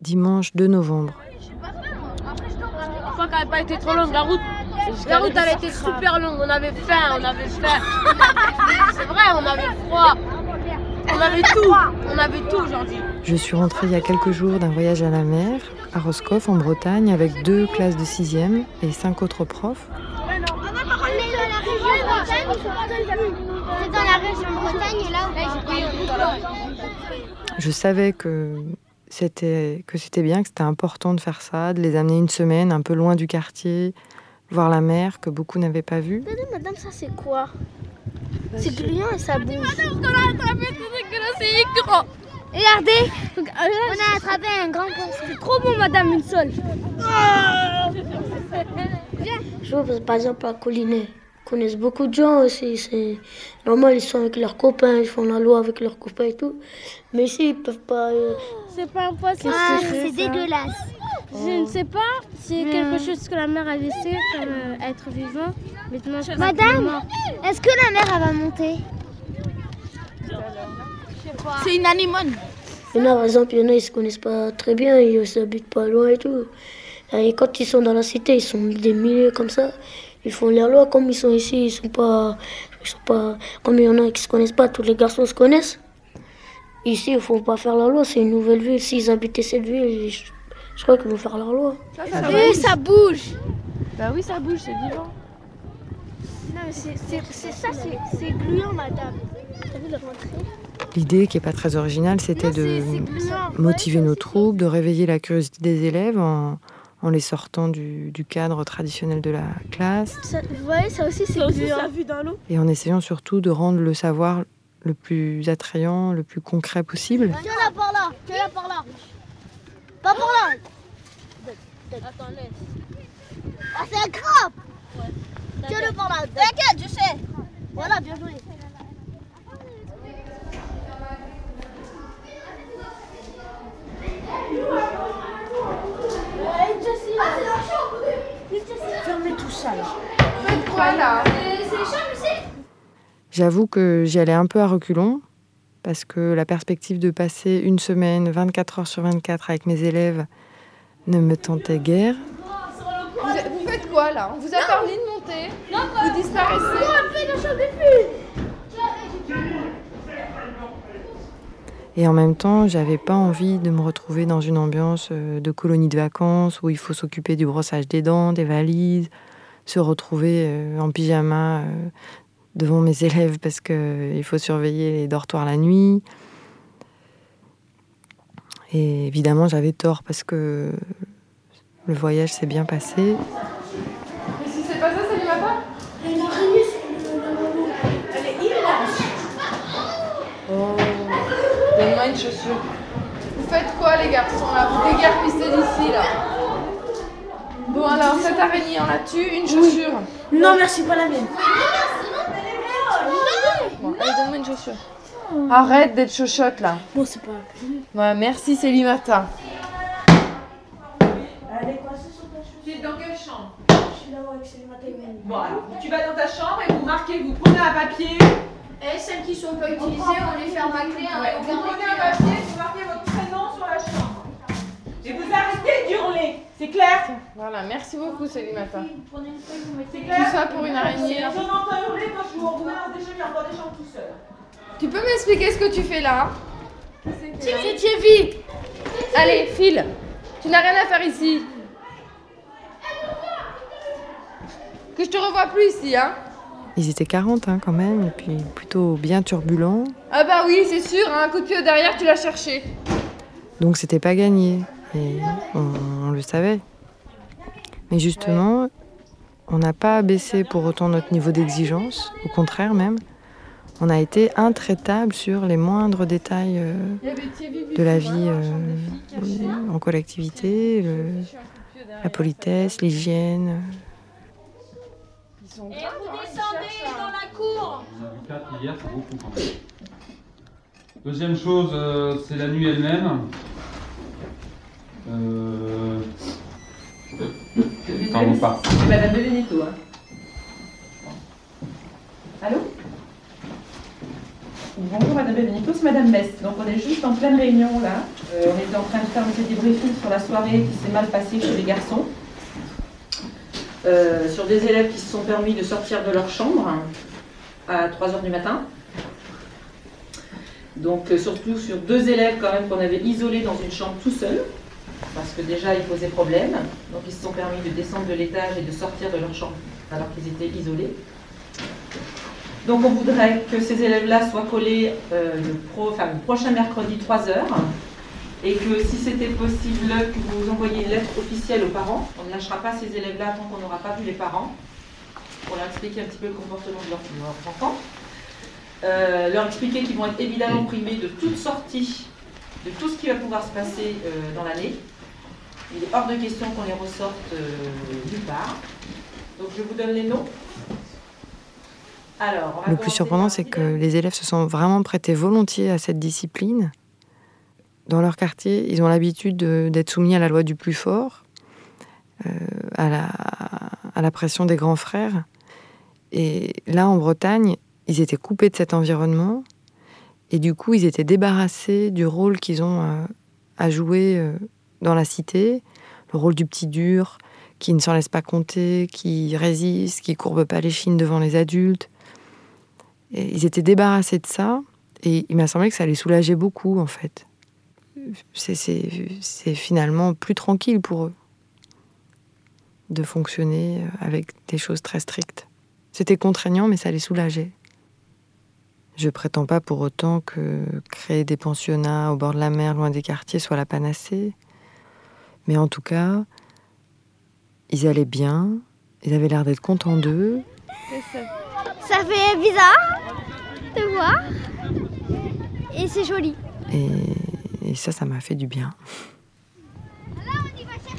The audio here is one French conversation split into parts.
Dimanche 2 novembre. Je crois qu'elle n'a pas été trop longue la route. La route elle était super longue, on avait faim, on avait faim. C'est vrai, on avait froid. On avait tout, on avait tout aujourd'hui. Je suis rentrée il y a quelques jours d'un voyage à la mer, à Roscoff, en Bretagne, avec deux classes de 6e et cinq autres profs. C'est dans la région Bretagne et là Je savais que c'était que c'était bien, que c'était important de faire ça, de les amener une semaine un peu loin du quartier, voir la mer que beaucoup n'avaient pas vue. Madame, ça c'est quoi? C'est gluant et ça bouge. Regardez, on a attrapé un grand poisson. C'est trop bon, madame, une seule. Je vois, par exemple, à Collinet, connaissent beaucoup de gens aussi. C'est normal, ils sont avec leurs copains, ils font la loi avec leurs copains et tout. Mais ici, ils peuvent pas. euh, C'est pas un poisson. Ah, c'est dégueulasse. Je ne sais pas, c'est quelque chose que la mère a laissé comme euh, être vivant. Maintenant, je Madame, est-ce que la mer elle va monter? C'est une anémone. Il y en a, par exemple, il y en a, ils se connaissent pas très bien, ils s'habitent pas loin et tout. Et quand ils sont dans la cité, ils sont des milliers comme ça. Ils font leur loi, comme ils sont ici, ils sont pas. Ils sont pas comme il y en a qui se connaissent pas, tous les garçons se connaissent. Ici, il faut pas faire la loi, c'est une nouvelle ville. S'ils habitaient cette ville, je, je crois qu'ils vont faire leur loi. Oui, ça bouge. Bah oui, ça bouge, c'est vivant. Non, mais c'est ça, c'est- c'est gluant, madame. T'as vu le rentrer L'idée, qui n'est pas très originale, c'était de motiver nos troupes, de réveiller la curiosité des élèves en, en les sortant du, du cadre traditionnel de la classe Ça- Vous voyez, ça aussi, c'est gluant. et en essayant surtout de rendre le savoir le plus attrayant, le plus concret possible. Tiens là, par là. Tiens là, par là. Pas par là. Attends, laisse. Ah, c'est un crabe. Tiens-le par là. T'inquiète, je sais. Voilà, bien joué. J'avoue que j'y allais un peu à reculons parce que la perspective de passer une semaine, 24 heures sur 24 avec mes élèves ne me tentait guère. Vous, vous faites quoi là? On vous a parlé de monter. Vous disparaissez. Et en même temps, j'avais pas envie de me retrouver dans une ambiance euh, de colonie de vacances où il faut s'occuper du brossage des dents, des valises, se retrouver euh, en pyjama euh, devant mes élèves parce qu'il faut surveiller les dortoirs la nuit. Et évidemment, j'avais tort parce que le voyage s'est bien passé. Mais si c'est pas ça, ça lui va pas Oh, donne-moi une chaussure. Vous faites quoi les garçons là? Vous déguerpissez d'ici là? Bon alors, cette araignée en a-tu une chaussure Non, merci, pas la mienne. Bon, allez, donne-moi une chaussure. Arrête d'être chochotte là. Bon, c'est pas. Ouais, merci Célimata. Elle est coincée sur ta chaussure. Tu es dans quelle chambre? Je suis là avec Célimata et. Bon, alors, tu vas dans ta chambre et vous marquez, vous prenez un papier. Et celles qui sont pas utilisées, on les ferme à clé. Ouais, vous prenez un papier, vous marquez votre prénom sur la chambre. Et vous arrêtez d'hurler, c'est clair Voilà, merci beaucoup Célimata. C'est Tout clair ça pour une araignée. Hurler, je des tout. Tu peux m'expliquer ce que tu fais là? C'est Thierry. Allez, file. Tu n'as rien à faire ici. Que je te revois plus ici, hein Ils étaient 40 hein, quand même, et puis plutôt bien turbulents. Ah bah oui, c'est sûr, hein, un coup de pied au derrière, tu l'as cherché. Donc c'était pas gagné. Et on, on le savait. Mais justement, on n'a pas baissé pour autant notre niveau d'exigence. Au contraire même. On a été intraitable sur les moindres détails euh, de la vie euh, en collectivité, le- la politesse, l'hygiène. Et vous descendez dans la cour On a vu 4 hier, c'est beaucoup quand même. Deuxième chose, euh, c'est la nuit elle-même. Euh... Pardon, pas. C'est Madame de Veneto, hein. Allô? Bonjour Madame de Veneto, c'est Madame Best. Donc on est juste en pleine réunion là. Euh, on était en train de faire un petit débriefing sur la soirée qui s'est mal passée chez les garçons. Euh, sur des élèves qui se sont permis de sortir de leur chambre à 3h du matin. Donc euh, surtout sur deux élèves quand même qu'on avait isolés dans une chambre tout seul, parce que déjà ils posaient problème. Donc ils se sont permis de descendre de l'étage et de sortir de leur chambre alors qu'ils étaient isolés. Donc on voudrait que ces élèves-là soient collés euh, le, prochain mercredi 3 heures et que si c'était possible que vous envoyiez une lettre officielle aux parents. On ne lâchera pas ces élèves-là tant qu'on n'aura pas vu les parents pour leur expliquer un petit peu le comportement de leur, de leur enfant. Euh, leur expliquer qu'ils vont être évidemment primés de toute sortie, de tout ce qui va pouvoir se passer euh, dans l'année. Il est hors de question qu'on les ressorte euh, nulle part. Donc je vous donne les noms. Alors, Le plus surprenant, c'est que les élèves se sont vraiment prêtés volontiers à cette discipline. Dans leur quartier, ils ont l'habitude de- d'être soumis à la loi du plus fort, euh, à, la, à la pression des grands frères. Et là, en Bretagne, ils étaient coupés de cet environnement. Et du coup, ils étaient débarrassés du rôle qu'ils ont euh, à jouer euh, dans la cité, le rôle du petit dur, qui ne s'en laisse pas compter, qui résiste, qui courbe pas les chines devant les adultes. Ils étaient débarrassés de ça, et il m'a semblé que ça les soulageait beaucoup, en fait. C'est finalement plus tranquille pour eux de fonctionner euh, avec des choses très strictes. C'était contraignant, mais ça les soulageait. Je prétends pas pour autant que créer des pensionnats au bord de la mer, loin des quartiers, soit la panacée. Mais en tout cas, ils allaient bien, ils avaient l'air d'être contents d'eux, Ça fait bizarre de voir. Et c'est joli. et, et ça, ça m'a fait du bien.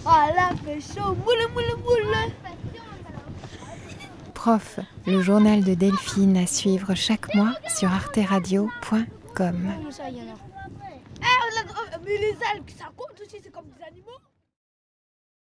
Oh là, fait chaud. Moule, moule, moule. Prof, le journal de Delphine à suivre chaque mois sur arteradio.com.